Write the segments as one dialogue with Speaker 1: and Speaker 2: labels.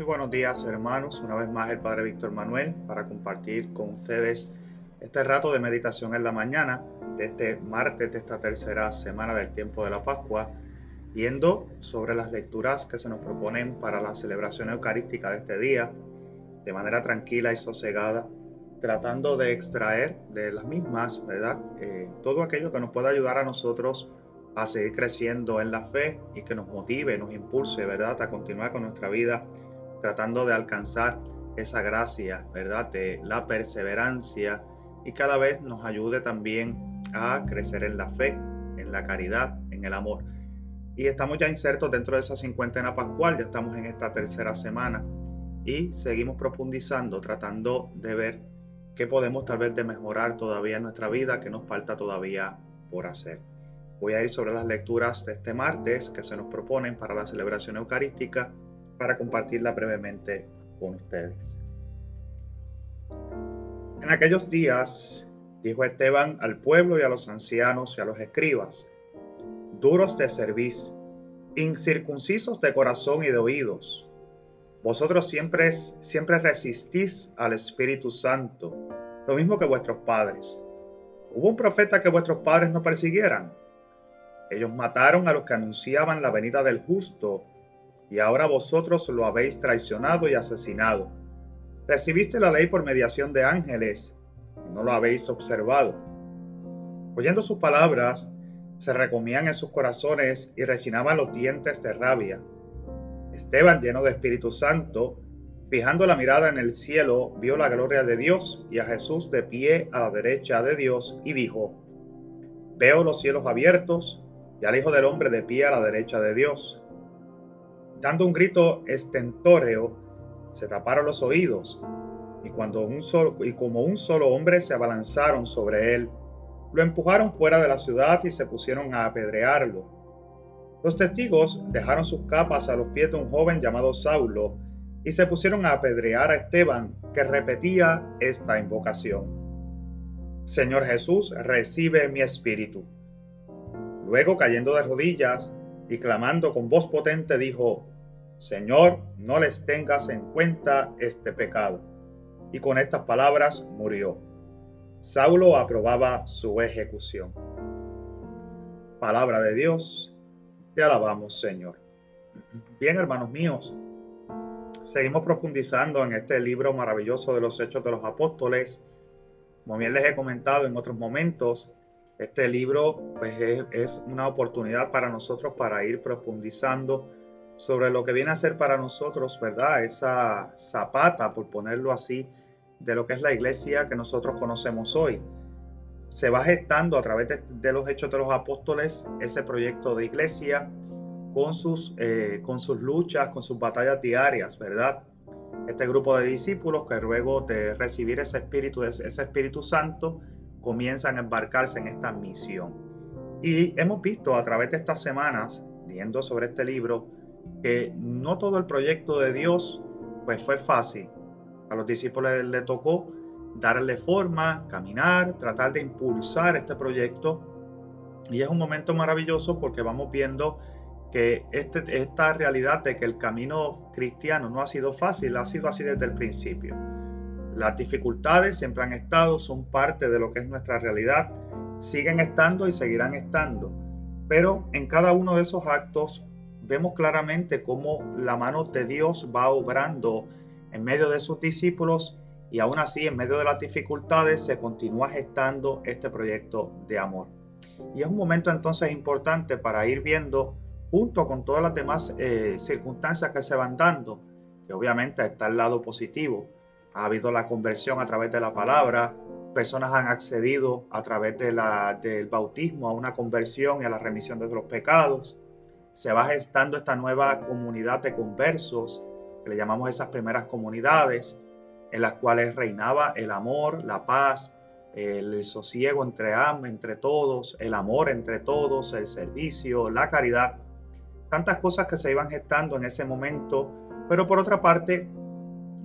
Speaker 1: Muy buenos días hermanos, una vez más el Padre Víctor Manuel para compartir con ustedes este rato de meditación en la mañana de este martes de esta tercera semana del tiempo de la Pascua, viendo sobre las lecturas que se nos proponen para la celebración eucarística de este día, de manera tranquila y sosegada, tratando de extraer de las mismas, ¿verdad? Eh, todo aquello que nos pueda ayudar a nosotros a seguir creciendo en la fe y que nos motive, nos impulse, ¿verdad? A continuar con nuestra vida tratando de alcanzar esa gracia, ¿verdad? De la perseverancia y cada vez nos ayude también a crecer en la fe, en la caridad, en el amor. Y estamos ya insertos dentro de esa cincuentena pascual, ya estamos en esta tercera semana y seguimos profundizando, tratando de ver qué podemos tal vez de mejorar todavía en nuestra vida, qué nos falta todavía por hacer. Voy a ir sobre las lecturas de este martes que se nos proponen para la celebración eucarística para compartirla brevemente con ustedes. En aquellos días dijo Esteban al pueblo y a los ancianos y a los escribas, duros de cerviz, incircuncisos de corazón y de oídos, vosotros siempre, siempre resistís al Espíritu Santo, lo mismo que vuestros padres. ¿Hubo un profeta que vuestros padres no persiguieran? Ellos mataron a los que anunciaban la venida del justo, y ahora vosotros lo habéis traicionado y asesinado. Recibiste la ley por mediación de ángeles, y no lo habéis observado. Oyendo sus palabras, se recomían en sus corazones y rechinaban los dientes de rabia. Esteban, lleno de Espíritu Santo, fijando la mirada en el cielo, vio la gloria de Dios y a Jesús de pie a la derecha de Dios y dijo, Veo los cielos abiertos y al Hijo del Hombre de pie a la derecha de Dios. Dando un grito estentóreo, se taparon los oídos, y, cuando un solo, y como un solo hombre se abalanzaron sobre él, lo empujaron fuera de la ciudad y se pusieron a apedrearlo. Los testigos dejaron sus capas a los pies de un joven llamado Saulo y se pusieron a apedrear a Esteban, que repetía esta invocación. Señor Jesús, recibe mi espíritu. Luego, cayendo de rodillas y clamando con voz potente, dijo, Señor, no les tengas en cuenta este pecado. Y con estas palabras murió. Saulo aprobaba su ejecución. Palabra de Dios, te alabamos Señor. Bien, hermanos míos, seguimos profundizando en este libro maravilloso de los Hechos de los Apóstoles. Como bien les he comentado en otros momentos, este libro pues, es, una oportunidad para nosotros para ir profundizando sobre lo que viene a ser para nosotros, ¿verdad? Esa zapata, por ponerlo así, de lo que es la iglesia que nosotros conocemos hoy. Se va gestando a través de, los hechos de los apóstoles ese proyecto de iglesia con sus, eh, con sus luchas, con sus batallas diarias, ¿verdad? Este grupo de discípulos que luego de recibir ese espíritu, ese Espíritu Santo, comienzan a embarcarse en esta misión. Y hemos visto a través de estas semanas, viendo sobre este libro, que no todo el proyecto de Dios pues fue fácil. A los discípulos les tocó darle forma, caminar, tratar de impulsar este proyecto. Y es un momento maravilloso porque vamos viendo que este, esta realidad de que el camino cristiano no ha sido fácil, ha sido así desde el principio. Las dificultades siempre han estado, son parte de lo que es nuestra realidad, siguen estando y seguirán estando. Pero en cada uno de esos actos vemos claramente cómo la mano de Dios va obrando en medio de sus discípulos y aún así en medio de las dificultades se continúa gestando este proyecto de amor. Y es un momento entonces importante para ir viendo junto con todas las demás eh, circunstancias que se van dando, que obviamente está el lado positivo, ha habido la conversión a través de la palabra, personas han accedido a través de la, del bautismo a una conversión y a la remisión de los pecados. Se va gestando esta nueva comunidad de conversos, que le llamamos esas primeras comunidades, en las cuales reinaba el amor, la paz, el sosiego entre entre todos, el amor entre todos, el servicio, la caridad, tantas cosas que se iban gestando en ese momento, pero por otra parte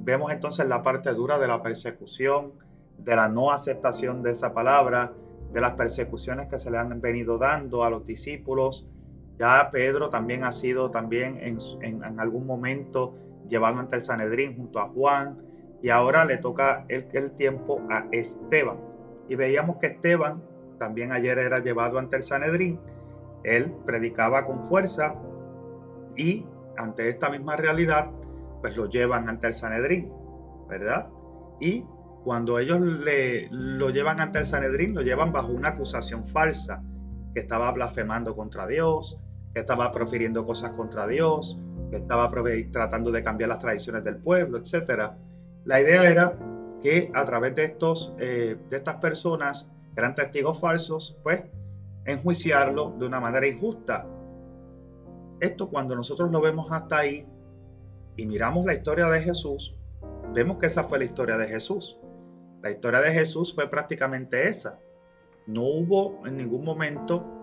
Speaker 1: Vemos entonces la parte dura de la persecución, de la no aceptación de esa palabra, de las persecuciones que se le han venido dando a los discípulos. Ya Pedro también ha sido también en, algún momento llevado ante el Sanedrín junto a Juan, y ahora le toca el, el tiempo a Esteban. Y veíamos que Esteban también ayer era llevado ante el Sanedrín, él predicaba con fuerza y ante esta misma realidad, pues lo llevan ante el Sanedrín, ¿verdad? Y cuando ellos le, lo llevan ante el Sanedrín, lo llevan bajo una acusación falsa, que estaba blasfemando contra Dios, estaba profiriendo cosas contra Dios, que estaba tratando de cambiar las tradiciones del pueblo, etc. La idea era que a través de, estos, eh, de estas personas, que eran testigos falsos, pues enjuiciarlo de una manera injusta. Esto cuando nosotros lo vemos hasta ahí y miramos la historia de Jesús, vemos que esa fue la historia de Jesús. La historia de Jesús fue prácticamente esa. No hubo en ningún momento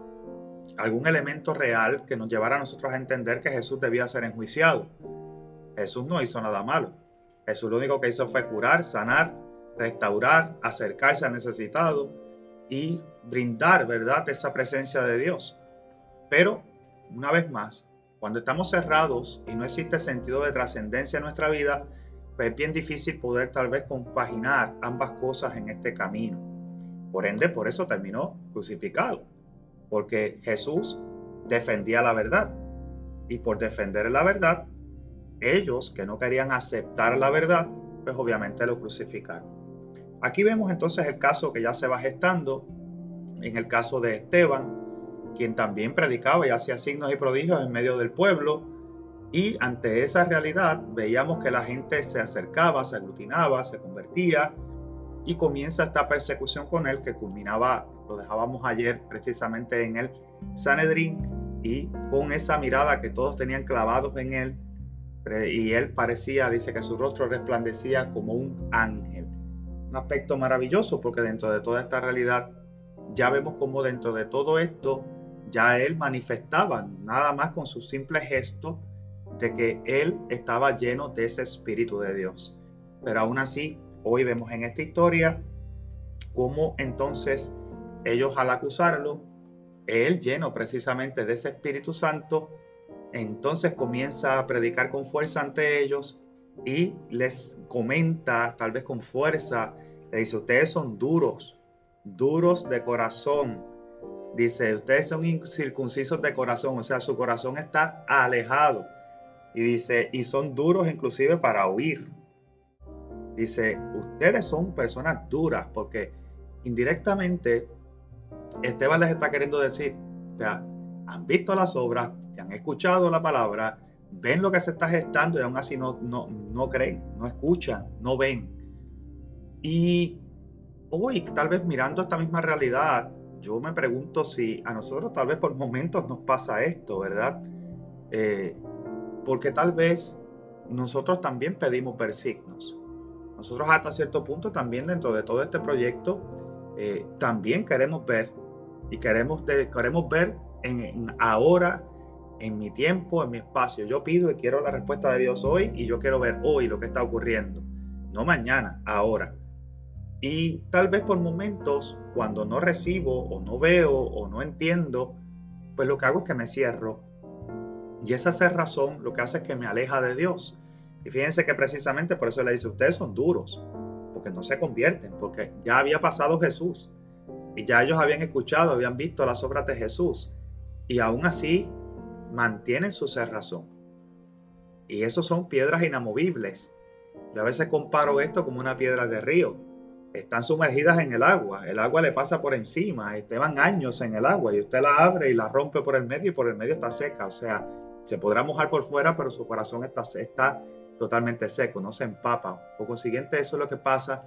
Speaker 1: algún elemento real que nos llevara a nosotros a entender que Jesús debía ser enjuiciado. Jesús no hizo nada malo. Jesús lo único que hizo fue curar, sanar, restaurar, acercarse al necesitado y brindar, ¿verdad?, esa presencia de Dios. Pero, una vez más, cuando estamos cerrados y no existe sentido de trascendencia en nuestra vida, pues es bien difícil poder tal vez compaginar ambas cosas en este camino. Por ende, por eso terminó crucificado, porque Jesús defendía la verdad. Y por defender la verdad, ellos que no querían aceptar la verdad, pues obviamente lo crucificaron. Aquí vemos entonces el caso que ya se va gestando, en el caso de Esteban, quien también predicaba y hacía signos y prodigios en medio del pueblo. Y ante esa realidad veíamos que la gente se acercaba, se aglutinaba, se convertía y comienza esta persecución con él que culminaba, lo dejábamos ayer precisamente en el Sanedrín y con esa mirada que todos tenían clavados en él y él parecía, dice que su rostro resplandecía como un ángel. Un aspecto maravilloso porque dentro de toda esta realidad ya vemos como dentro de todo esto ya él manifestaba nada más con su simple gesto de que él estaba lleno de ese espíritu de Dios. Pero aún así, hoy vemos en esta historia cómo entonces ellos al acusarlo, él lleno precisamente de ese Espíritu Santo, entonces comienza a predicar con fuerza ante ellos y les comenta, tal vez con fuerza, le dice, ustedes son duros, duros de corazón, Dice, ustedes son incircuncisos de corazón, o sea, su corazón está alejado. Y dice, y son duros inclusive para huir. Dice, ustedes son personas duras porque indirectamente Esteban les está queriendo decir, o sea, han visto las obras, han escuchado la palabra, ven lo que se está gestando y aún así no, no, no creen, no escuchan, no ven. Y hoy, tal vez mirando esta misma realidad, yo me pregunto si a nosotros tal vez por momentos nos pasa esto, ¿verdad? Eh, porque tal vez nosotros también pedimos ver signos. Nosotros hasta cierto punto también dentro de todo este proyecto eh, también queremos ver y queremos, queremos ver en, ahora, en mi tiempo, en mi espacio. Yo pido y quiero la respuesta de Dios hoy y yo quiero ver hoy lo que está ocurriendo. No mañana, ahora. Y tal vez por momentos, cuando no recibo o no veo o no entiendo, pues lo que hago es que me cierro. Y esa cerrazón lo que hace es que me aleja de Dios. Y fíjense que precisamente por eso le dice, ustedes son duros, porque no se convierten, porque ya había pasado Jesús. Y ya ellos habían escuchado, habían visto las obras de Jesús. Y aún así mantienen su cerrazón. Y eso son piedras inamovibles. Yo a veces comparo esto como una piedra de río están sumergidas en el agua, el agua le pasa por encima, llevan años en el agua y usted la abre y la rompe por el medio y por el medio está seca, o sea, se podrá mojar por fuera, pero su corazón está, está totalmente seco, no se empapa. Por consiguiente, eso es lo que pasa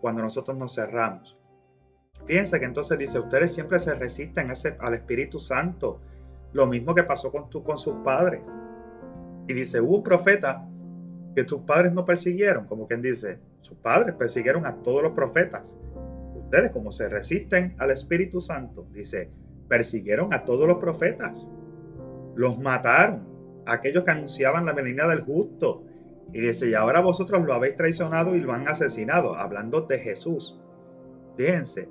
Speaker 1: cuando nosotros nos cerramos. Fíjense que entonces dice, ustedes siempre se resisten al Espíritu Santo, lo mismo que pasó con, con sus padres. Y dice, hubo un profeta que tus padres no persiguieron, como quien dice, sus padres persiguieron a todos los profetas. Ustedes, como se resisten al Espíritu Santo, dice, persiguieron a todos los profetas. Los mataron, aquellos que anunciaban la venida del justo. Y dice, y ahora vosotros lo habéis traicionado y lo han asesinado, hablando de Jesús. Fíjense,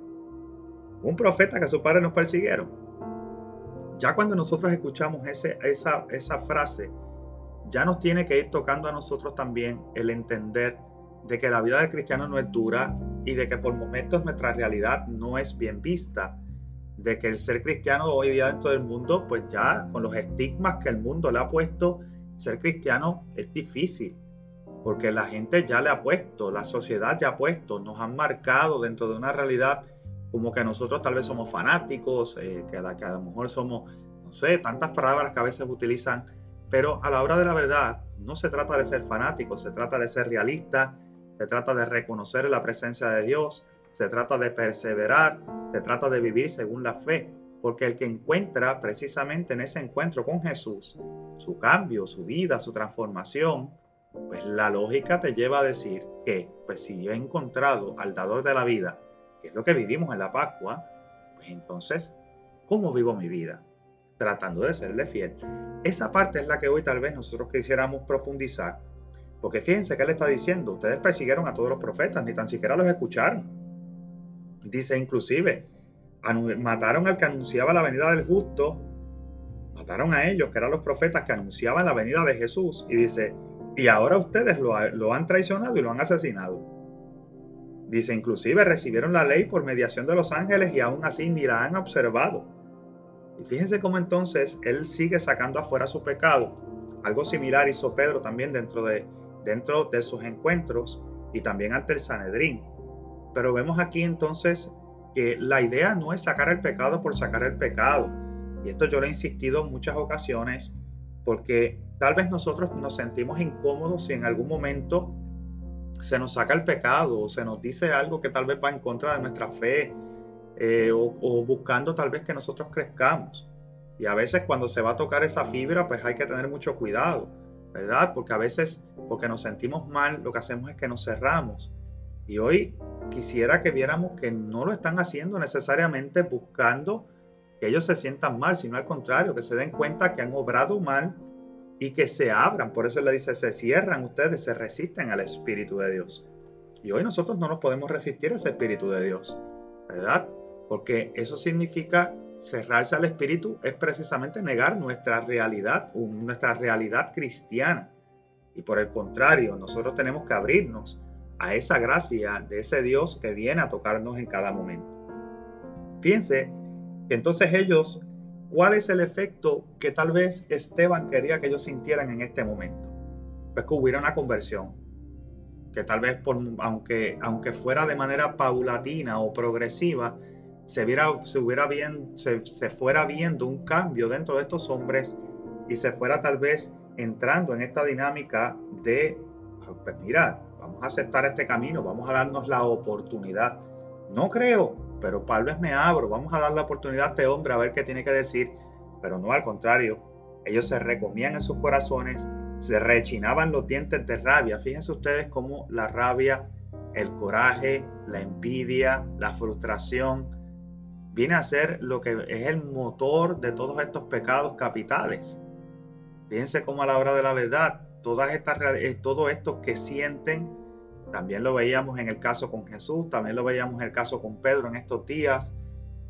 Speaker 1: un profeta que sus padres nos persiguieron. Ya cuando nosotros escuchamos ese, esa, esa frase, ya nos tiene que ir tocando a nosotros también el entender de que la vida del cristiano no es dura y de que por momentos nuestra realidad no es bien vista, de que el ser cristiano hoy día dentro del mundo, pues ya con los estigmas que el mundo le ha puesto, ser cristiano es difícil, porque la gente ya le ha puesto, la sociedad ya ha puesto, nos han marcado dentro de una realidad como que nosotros tal vez somos fanáticos, eh, que, a, que a lo mejor somos, no sé, tantas palabras que a veces utilizan, pero a la hora de la verdad no se trata de ser fanático, se trata de ser realista, se trata de reconocer la presencia de Dios, se trata de perseverar, se trata de vivir según la fe, porque el que encuentra precisamente en ese encuentro con Jesús su cambio, su vida, su transformación, pues la lógica te lleva a decir que, pues si yo he encontrado al dador de la vida, que es lo que vivimos en la Pascua, pues entonces, ¿cómo vivo mi vida? Tratando de serle fiel. Esa parte es la que hoy tal vez nosotros quisiéramos profundizar, porque fíjense que él está diciendo, ustedes persiguieron a todos los profetas, ni tan siquiera los escucharon. Dice inclusive, mataron al que anunciaba la venida del justo, mataron a ellos, que eran los profetas que anunciaban la venida de Jesús, y dice, y ahora ustedes lo, han traicionado y lo han asesinado. Dice, inclusive recibieron la ley por mediación de los ángeles y aún así ni la han observado. Y fíjense cómo entonces él sigue sacando afuera su pecado. Algo similar hizo Pedro también dentro de, dentro de sus encuentros y también ante el Sanedrín. Pero vemos aquí entonces que la idea no es sacar el pecado por sacar el pecado. Y esto yo lo he insistido en muchas ocasiones porque tal vez nosotros nos sentimos incómodos si en algún momento se nos saca el pecado o se nos dice algo que tal vez va en contra de nuestra fe eh, o, o, buscando tal vez que nosotros crezcamos. Y a veces cuando se va a tocar esa fibra, pues hay que tener mucho cuidado, ¿verdad? Porque a veces, porque nos sentimos mal, lo que hacemos es que nos cerramos. Y hoy quisiera que viéramos que no lo están haciendo necesariamente buscando que ellos se sientan mal, sino al contrario, que se den cuenta que han obrado mal y que se abran. Por eso le dice, se cierran ustedes, se resisten al Espíritu de Dios. Y hoy nosotros no nos podemos resistir a ese Espíritu de Dios, ¿verdad? Porque eso significa cerrarse al Espíritu es precisamente negar nuestra realidad, nuestra realidad cristiana. Y por el contrario, nosotros tenemos que abrirnos a esa gracia de ese Dios que viene a tocarnos en cada momento. Fíjense entonces ellos ¿Cuál es el efecto que tal vez Esteban quería que ellos sintieran en este momento? Pues que hubiera una conversión, que tal vez aunque, aunque fuera de manera paulatina o progresiva, se, viera, se, hubiera bien, se, se fuera viendo un cambio dentro de estos hombres y se fuera tal vez entrando en esta dinámica de, pues mira, vamos a aceptar este camino, vamos a darnos la oportunidad. No creo pero tal vez me abro, vamos a dar la oportunidad a este hombre a ver qué tiene que decir, pero no al contrario, ellos se recomían en sus corazones, se rechinaban los dientes de rabia. Fíjense ustedes cómo la rabia, el coraje, la envidia, la frustración, viene a ser lo que es el motor de todos estos pecados capitales. Fíjense cómo a la hora de la verdad, todas estas, eh, todo esto que sienten, también lo veíamos en el caso con Jesús, también lo veíamos en el caso con Pedro en estos días,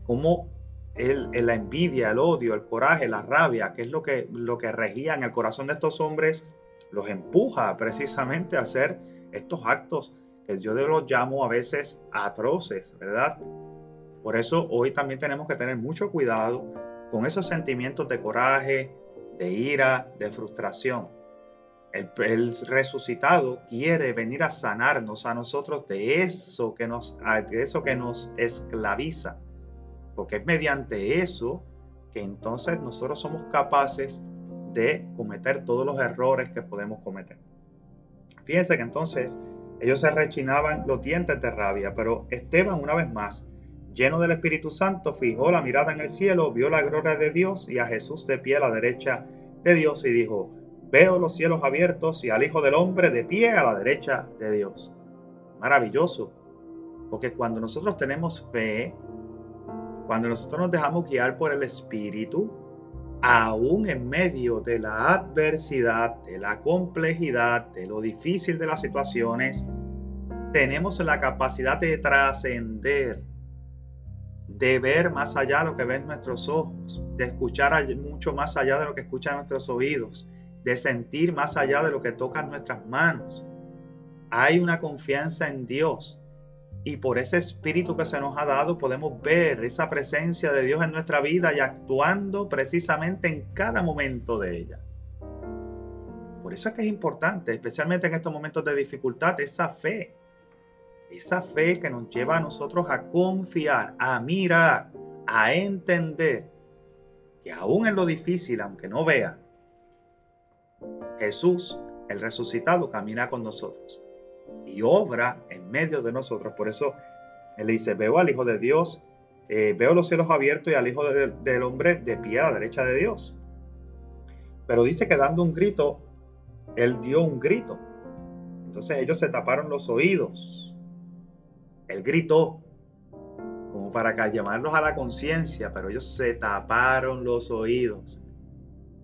Speaker 1: como el, la envidia, el odio, el coraje, la rabia, que es lo que, lo que regía en el corazón de estos hombres, los empuja precisamente a hacer estos actos que yo los llamo a veces atroces, ¿verdad? Por eso hoy también tenemos que tener mucho cuidado con esos sentimientos de coraje, de ira, de frustración el, resucitado quiere venir a sanarnos a nosotros de eso que nos, de eso que nos esclaviza. Porque es mediante eso que entonces nosotros somos capaces de cometer todos los errores que podemos cometer. Fíjense que entonces ellos se rechinaban los dientes de rabia, pero Esteban una vez más, lleno del Espíritu Santo, fijó la mirada en el cielo, vio la gloria de Dios y a Jesús de pie a la derecha de Dios y dijo, Veo los cielos abiertos y al Hijo del Hombre de pie a la derecha de Dios. Maravilloso. Porque cuando nosotros tenemos fe, cuando nosotros nos dejamos guiar por el Espíritu, aún en medio de la adversidad, de la complejidad, de lo difícil de las situaciones, tenemos la capacidad de trascender, de ver más allá de lo que ven nuestros ojos, de escuchar mucho más allá de lo que escuchan nuestros oídos de sentir más allá de lo que tocan nuestras manos. Hay una confianza en Dios y por ese espíritu que se nos ha dado podemos ver esa presencia de Dios en nuestra vida y actuando precisamente en cada momento de ella. Por eso es que es importante, especialmente en estos momentos de dificultad, esa fe. Esa fe que nos lleva a nosotros a confiar, a mirar, a entender que aún en lo difícil, aunque no vea, Jesús, el resucitado, camina con nosotros y obra en medio de nosotros. Por eso él dice, veo al Hijo de Dios, eh, veo los cielos abiertos y al Hijo del Hombre de pie a la derecha de Dios. Pero dice que dando un grito, él dio un grito. Entonces ellos se taparon los oídos. Él gritó como para llamarlos a la conciencia, pero ellos se taparon los oídos.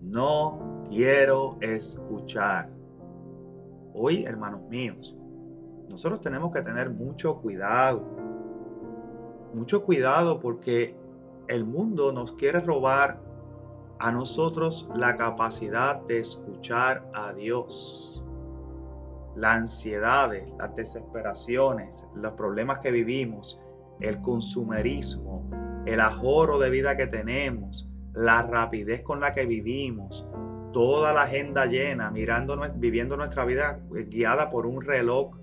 Speaker 1: No quiero escuchar. Hoy, hermanos míos, nosotros tenemos que tener mucho cuidado. Mucho cuidado porque el mundo nos quiere robar a nosotros la capacidad de escuchar a Dios. Las ansiedades, las desesperaciones, los problemas que vivimos, el consumerismo, el ahorro de vida que tenemos, la rapidez con la que vivimos, toda la agenda llena, mirando, viviendo nuestra vida guiada por un reloj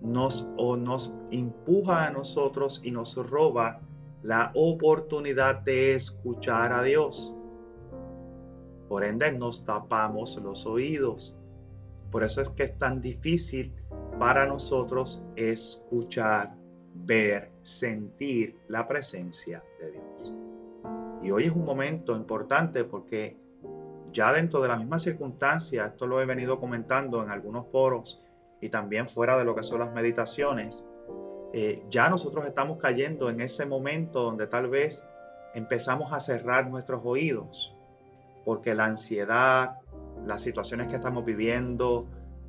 Speaker 1: nos, o nos empuja a nosotros y nos roba la oportunidad de escuchar a Dios. Por ende, nos tapamos los oídos. Por eso es que es tan difícil para nosotros escuchar, ver, sentir la presencia de Dios. Y hoy es un momento importante porque ya dentro de la misma circunstancia, esto lo he venido comentando en algunos foros, y también fuera de lo que son las meditaciones, eh, ya nosotros estamos cayendo en ese momento donde tal vez empezamos a cerrar nuestros oídos, porque la ansiedad, las situaciones que estamos viviendo,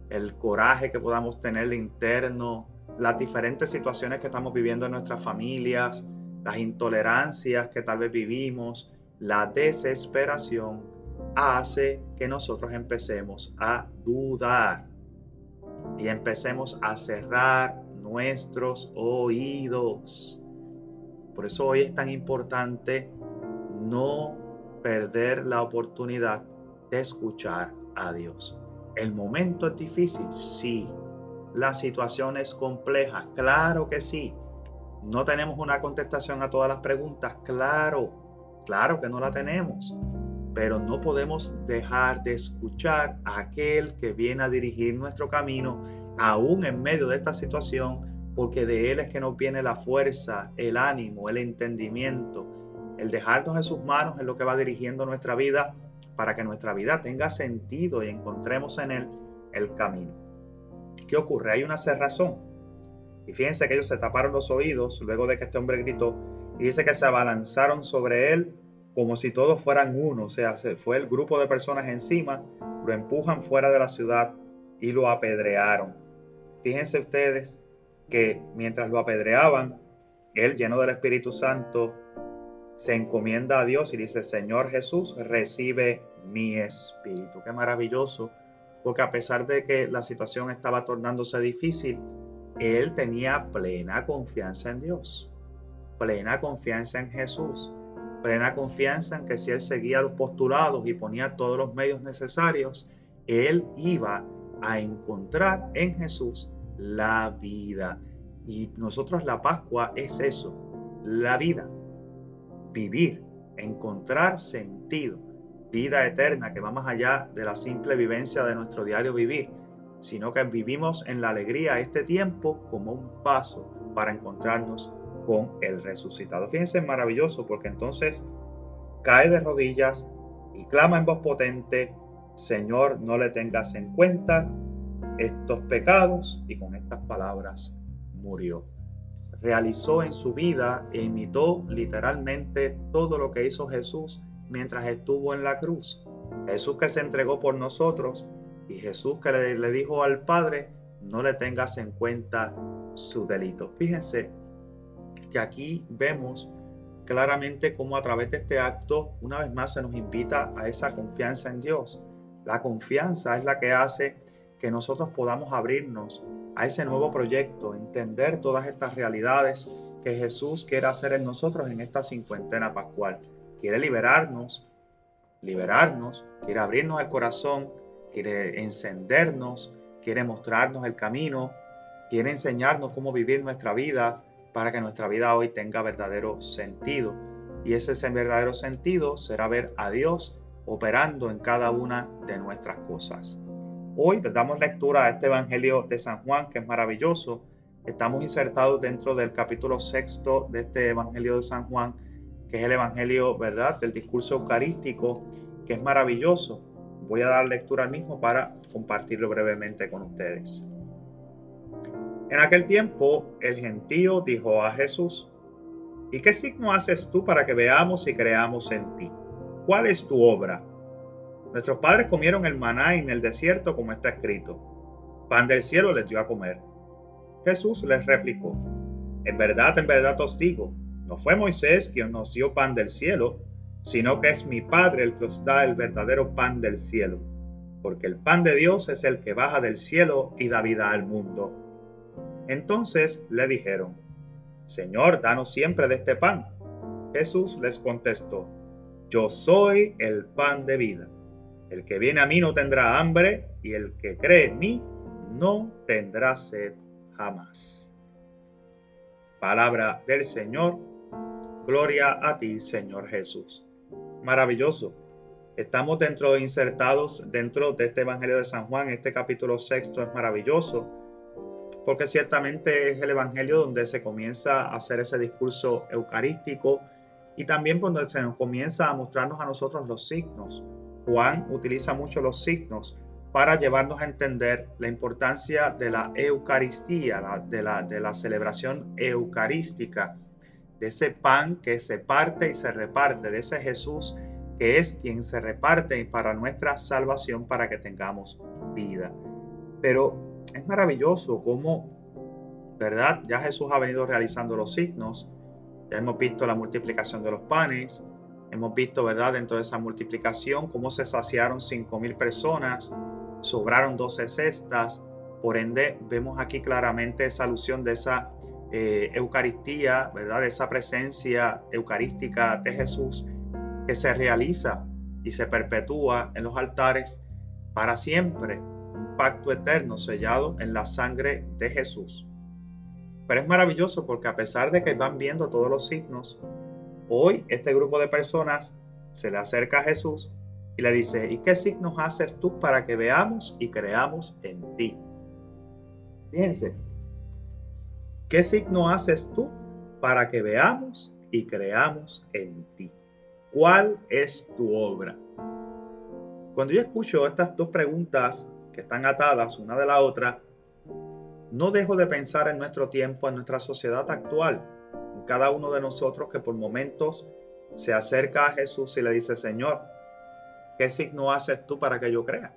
Speaker 1: el coraje que podamos tener interno, las diferentes situaciones que estamos viviendo en nuestras familias, las intolerancias que tal vez vivimos, la desesperación, hace que nosotros empecemos a dudar y empecemos a cerrar nuestros oídos. Por eso hoy es tan importante no perder la oportunidad de escuchar a Dios. El momento es difícil, sí. La situación es compleja, claro que sí. No tenemos una contestación a todas las preguntas, claro, claro que no la tenemos pero no podemos dejar de escuchar a aquel que viene a dirigir nuestro camino, aún en medio de esta situación, porque de Él es que nos viene la fuerza, el ánimo, el entendimiento, el dejarnos en sus manos en lo que va dirigiendo nuestra vida para que nuestra vida tenga sentido y encontremos en Él el camino. ¿Qué ocurre? Hay una cerrazón. Y fíjense que ellos se taparon los oídos luego de que este hombre gritó y dice que se abalanzaron sobre él como si todos fueran uno, o sea, se fue el grupo de personas encima, lo empujan fuera de la ciudad y lo apedrearon. Fíjense ustedes que mientras lo apedreaban, él lleno del Espíritu Santo se encomienda a Dios y dice, Señor Jesús, recibe mi espíritu. Qué maravilloso, porque a pesar de que la situación estaba tornándose difícil, él tenía plena confianza en Dios, plena confianza en Jesús plena confianza en que si él seguía los postulados y ponía todos los medios necesarios, él iba a encontrar en Jesús la vida. Y nosotros la Pascua es eso, la vida, vivir, encontrar sentido, vida eterna que va más allá de la simple vivencia de nuestro diario vivir, sino que vivimos en la alegría este tiempo como un paso para encontrarnos con el resucitado. Fíjense, maravilloso porque entonces cae de rodillas y clama en voz potente, Señor, no le tengas en cuenta estos pecados y con estas palabras murió. Realizó en su vida e imitó literalmente todo lo que hizo Jesús mientras estuvo en la cruz. Jesús que se entregó por nosotros y Jesús que le, le dijo al Padre, no le tengas en cuenta su delito. Fíjense aquí vemos claramente cómo a través de este acto, una vez más, se nos invita a esa confianza en Dios. La confianza es la que hace que nosotros podamos abrirnos a ese nuevo proyecto, entender todas estas realidades que Jesús quiere hacer en nosotros en esta cincuentena pascual. Quiere liberarnos, liberarnos, quiere abrirnos el corazón, quiere encendernos, quiere mostrarnos el camino, quiere enseñarnos cómo vivir nuestra vida para que nuestra vida hoy tenga verdadero sentido. Y ese verdadero sentido será ver a Dios operando en cada una de nuestras cosas. Hoy les damos lectura a este Evangelio de San Juan, que es maravilloso. Estamos insertados dentro del capítulo sexto de este Evangelio de San Juan, que es el Evangelio, ¿verdad?, del discurso eucarístico, que es maravilloso. Voy a dar lectura al mismo para compartirlo brevemente con ustedes. En aquel tiempo, el gentío dijo a Jesús, ¿y qué signo haces tú para que veamos y creamos en ti? ¿Cuál es tu obra? Nuestros padres comieron el maná en el desierto como está escrito. Pan del cielo les dio a comer. Jesús les replicó, en verdad, en verdad os digo, no fue Moisés quien nos dio pan del cielo, sino que es mi Padre el que os da el verdadero pan del cielo, porque el pan de Dios es el que baja del cielo y da vida al mundo. Entonces le dijeron, Señor, danos siempre de este pan. Jesús les contestó, Yo soy el pan de vida. El que viene a mí no tendrá hambre y el que cree en mí no tendrá sed jamás. Palabra del Señor. Gloria a ti, Señor Jesús. Maravilloso. Estamos dentro, insertados dentro de este Evangelio de San Juan. Este capítulo sexto es maravilloso porque ciertamente es el Evangelio donde se comienza a hacer ese discurso eucarístico y también donde se nos comienza a mostrarnos a nosotros los signos Juan utiliza mucho los signos para llevarnos a entender la importancia de la Eucaristía, de, la, de la celebración eucarística, de ese pan que se parte y se reparte, de ese Jesús que es quien se reparte para nuestra salvación, para que tengamos vida. Pero es maravilloso cómo, ¿verdad? Ya Jesús ha venido realizando los signos, ya hemos visto la multiplicación de los panes, Hemos visto, ¿verdad?, dentro de esa multiplicación, cómo se saciaron 5.000 personas, sobraron 12 cestas. Por ende, vemos aquí claramente esa alusión de esa eh, Eucaristía, ¿verdad?, de esa presencia eucarística de Jesús que se realiza y se perpetúa en los altares para siempre. Pacto eterno sellado en la sangre de Jesús. Pero es maravilloso porque a pesar de que van viendo todos los signos, Hoy este grupo de personas se le acerca a Jesús y le dice, ¿y qué signos haces tú para que veamos y creamos en ti? Fíjense, ¿qué signo haces tú para que veamos y creamos en ti? ¿Cuál es tu obra? Cuando yo escucho estas dos preguntas que están atadas una de la otra, no dejo de pensar en nuestro tiempo, en nuestra sociedad actual cada uno de nosotros que por momentos se acerca a Jesús y le dice, Señor, ¿qué signo haces tú para que yo crea?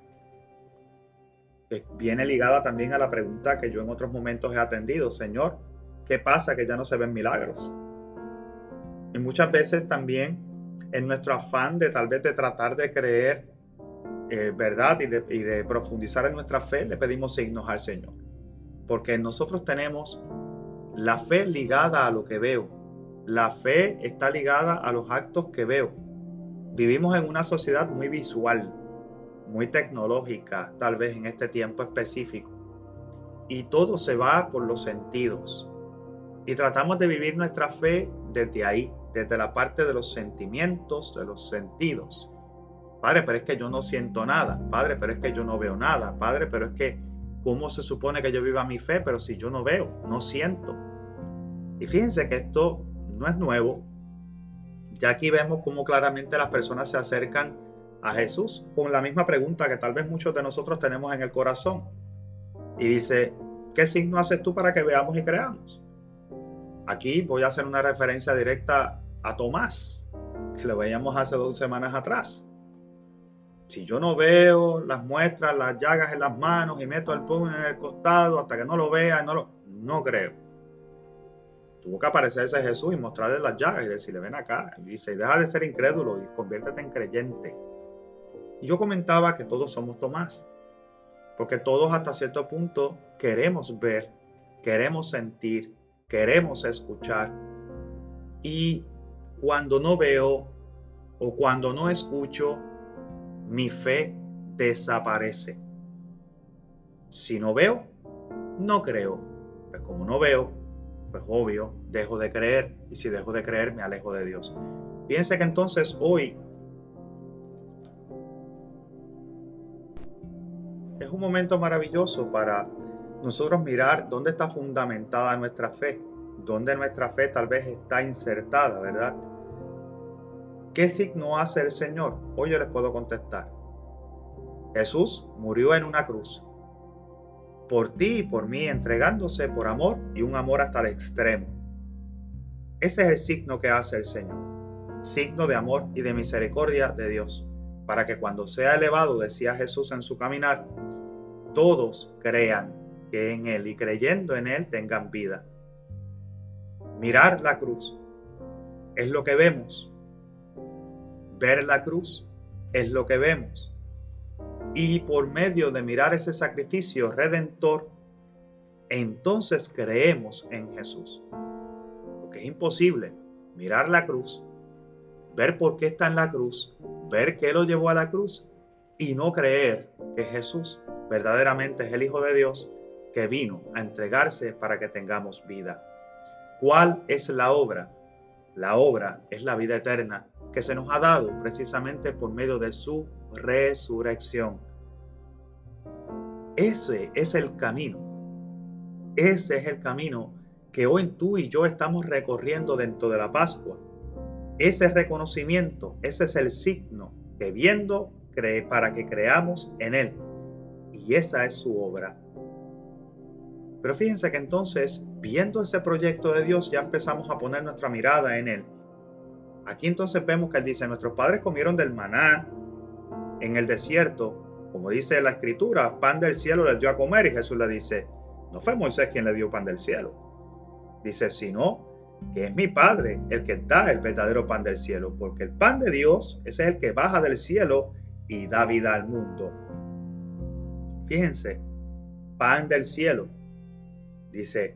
Speaker 1: Viene ligada también a la pregunta que yo en otros momentos he atendido, Señor, ¿qué pasa que ya no se ven milagros? Y muchas veces también en nuestro afán de tal vez tratar de creer eh, verdad y de, y de profundizar en nuestra fe, le pedimos signos al Señor. Porque nosotros tenemos la fe ligada a lo que veo. La fe está ligada a los actos que veo. Vivimos en una sociedad muy visual, muy tecnológica, tal vez en este tiempo específico. Y todo se va por los sentidos. Y tratamos de vivir nuestra fe desde ahí, desde la parte de los sentimientos, de los sentidos. Padre, pero es que yo no siento nada. Padre, pero es que yo no veo nada. Padre, pero es que, ¿cómo se supone que yo viva mi fe? Pero si yo no veo, no siento. Y fíjense que esto no es nuevo. Ya aquí vemos cómo claramente las personas se acercan a Jesús con la misma pregunta que tal vez muchos de nosotros tenemos en el corazón. Y dice, ¿qué signo haces tú para que veamos y creamos? Aquí voy a hacer una referencia directa a Tomás, que lo veíamos hace dos semanas atrás. Si yo no veo las muestras, las llagas en las manos y meto el puño en el costado hasta que no lo vea, no lo, no creo. Tuvo que aparecerse Jesús y mostrarle las llagas y decirle, ven acá. Y dice, deja de ser incrédulo y conviértete en creyente. yo comentaba que todos somos Tomás, porque todos hasta cierto punto queremos ver, queremos sentir, queremos escuchar. Y cuando no veo o cuando no escucho, mi fe desaparece. Si no veo, no creo. Pues como no veo, pues obvio, dejo de creer. Y si dejo de creer, me alejo de Dios. Piense que entonces hoy es un momento maravilloso para nosotros mirar dónde está fundamentada nuestra fe, dónde nuestra fe tal vez está insertada, ¿verdad? ¿Qué signo hace el Señor? Hoy yo les puedo contestar. Jesús murió en una cruz por ti y por mí, entregándose por amor y un amor hasta el extremo. Ese es el signo que hace el Señor, signo de amor y de misericordia de Dios, para que cuando sea elevado, decía Jesús en su caminar, todos crean que en Él y creyendo en Él tengan vida. Mirar la cruz es lo que vemos. Ver la cruz es lo que vemos y por medio de mirar ese sacrificio redentor, entonces creemos en Jesús. Porque es imposible mirar la cruz, ver por qué está en la cruz, ver qué lo llevó a la cruz y no creer que Jesús verdaderamente es el Hijo de Dios que vino a entregarse para que tengamos vida. ¿Cuál es la obra? La obra es la vida eterna que se nos ha dado precisamente por medio de su resurrección. Ese es el camino. Ese es el camino que hoy tú y yo estamos recorriendo dentro de la Pascua. Ese reconocimiento, ese es el signo que viendo cree para que creamos en Él. Y esa es su obra. Pero fíjense que entonces, viendo ese proyecto de Dios, ya empezamos a poner nuestra mirada en Él. Aquí entonces vemos que Él dice, nuestros padres comieron del maná en el desierto, como dice la escritura, pan del cielo les dio a comer y Jesús le dice, no fue Moisés quien le dio pan del cielo. Dice, sino que es mi Padre el que da el verdadero pan del cielo, porque el pan de Dios es el que baja del cielo y da vida al mundo. Fíjense, pan del cielo. Dice,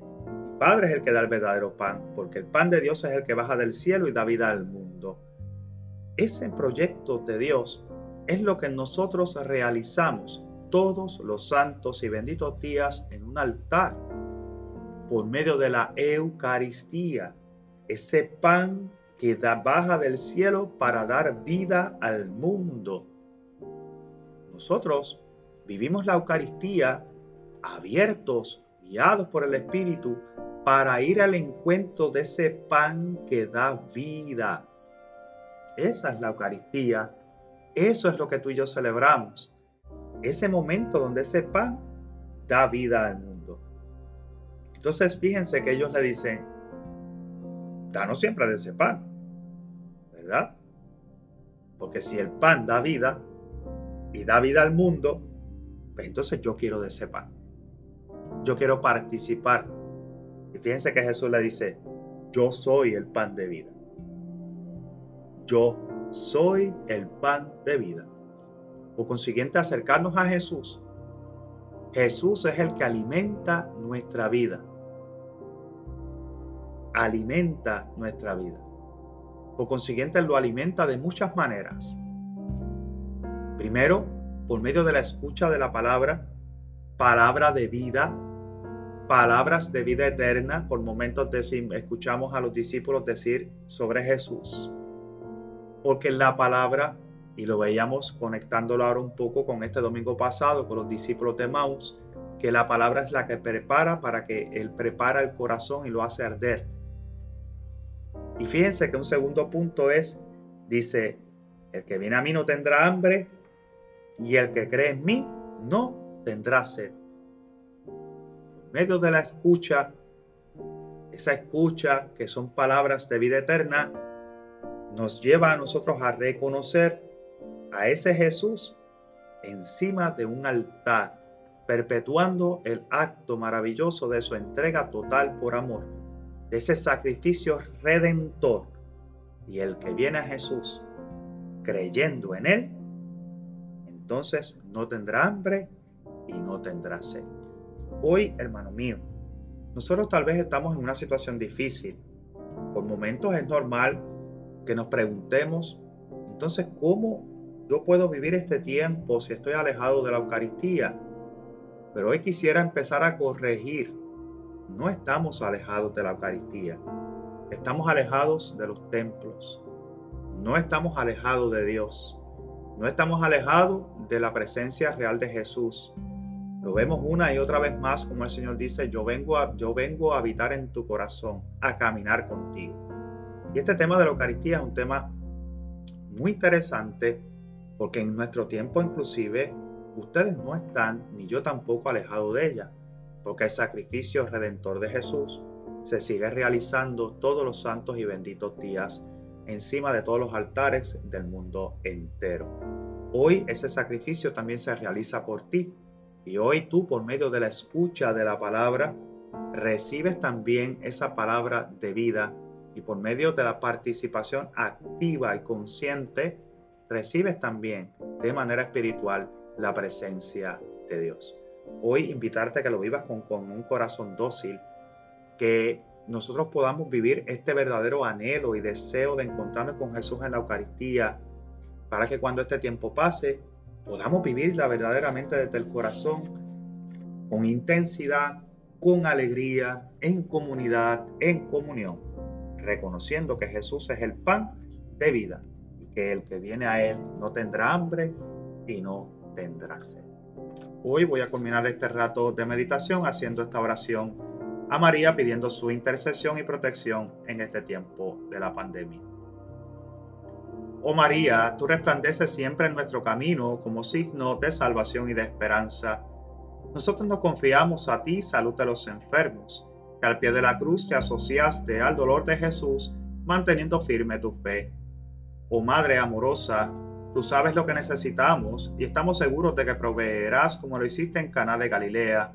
Speaker 1: Padre es el que da el verdadero pan, porque el pan de Dios es el que baja del cielo y da vida al mundo. Ese proyecto de Dios es lo que nosotros realizamos todos los santos y benditos días en un altar por medio de la Eucaristía, ese pan que da, baja del cielo para dar vida al mundo. Nosotros vivimos la Eucaristía abiertos, guiados por el Espíritu, para ir al encuentro de ese pan que da vida. Esa es la Eucaristía eso es lo que tú y yo celebramos. Ese momento donde ese pan da vida al mundo. Entonces fíjense que ellos le dicen, danos siempre de ese pan, ¿verdad? Porque si el pan da vida y da vida al mundo, pues entonces yo quiero de ese pan. Yo quiero participar. Y fíjense que Jesús le dice, yo soy el pan de vida. Yo soy el pan de vida. Por consiguiente, acercarnos a Jesús. Jesús es el que alimenta nuestra vida. Alimenta nuestra vida. Por consiguiente, lo alimenta de muchas maneras. Primero, por medio de la escucha de la palabra, palabra de vida, palabras de vida eterna. Por momentos escuchamos a los discípulos decir sobre Jesús porque la palabra, y lo veíamos conectándolo ahora un poco con este domingo pasado con los discípulos de Maus, que la palabra es la que prepara para que Él prepara el corazón y lo hace arder. Y fíjense que un segundo punto es, dice, el que viene a mí no tendrá hambre y el que cree en mí no tendrá sed. En medio de la escucha, esa escucha que son palabras de vida eterna, nos lleva a nosotros a reconocer a ese Jesús encima de un altar, perpetuando el acto maravilloso de su entrega total por amor, de ese sacrificio redentor. Y el que viene a Jesús creyendo en Él, entonces no tendrá hambre y no tendrá sed. Hoy, hermano mío, nosotros tal vez estamos en una situación difícil. Por momentos es normal que nos preguntemos, entonces, ¿cómo yo puedo vivir este tiempo si estoy alejado de la Eucaristía? Pero hoy quisiera empezar a corregir. No estamos alejados de la Eucaristía. Estamos alejados de los templos. No estamos alejados de Dios. No estamos alejados de la presencia real de Jesús. Lo vemos una y otra vez más como el Señor dice, yo vengo a, yo vengo a habitar en tu corazón, a caminar contigo. Y este tema de la Eucaristía es un tema muy interesante porque en nuestro tiempo inclusive ustedes no están, ni yo tampoco, alejado de ella, porque el sacrificio redentor de Jesús se sigue realizando todos los santos y benditos días encima de todos los altares del mundo entero. Hoy ese sacrificio también se realiza por ti y hoy tú por medio de la escucha de la palabra recibes también esa palabra de vida y por medio de la participación activa y consciente recibes también de manera espiritual la presencia de Dios. Hoy invitarte a que lo vivas con, un corazón dócil, que nosotros podamos vivir este verdadero anhelo y deseo de encontrarnos con Jesús en la Eucaristía, para que cuando este tiempo pase, podamos vivirla verdaderamente desde el corazón, con intensidad, con alegría, en comunidad, en comunión, reconociendo que Jesús es el pan de vida y que el que viene a Él no tendrá hambre y no tendrá sed. Hoy voy a culminar este rato de meditación haciendo esta oración a María pidiendo su intercesión y protección en este tiempo de la pandemia. Oh María, tú resplandeces siempre en nuestro camino como signo de salvación y de esperanza. Nosotros nos confiamos a ti, salud de los enfermos, que al pie de la cruz te asociaste al dolor de Jesús, manteniendo firme tu fe. Oh Madre amorosa, tú sabes lo que necesitamos y estamos seguros de que proveerás como lo hiciste en Cana de Galilea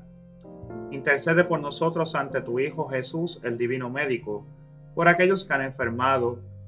Speaker 1: Intercede por nosotros ante tu Hijo Jesús, el Divino Médico, por aquellos que han enfermado,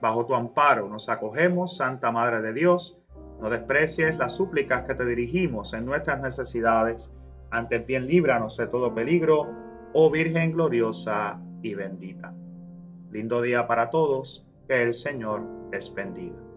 Speaker 1: Bajo tu amparo nos acogemos, Santa Madre de Dios. No desprecies las súplicas que te dirigimos en nuestras necesidades. Antes bien líbranos de todo peligro, oh Virgen gloriosa y bendita. Lindo día para todos, que el Señor les bendiga.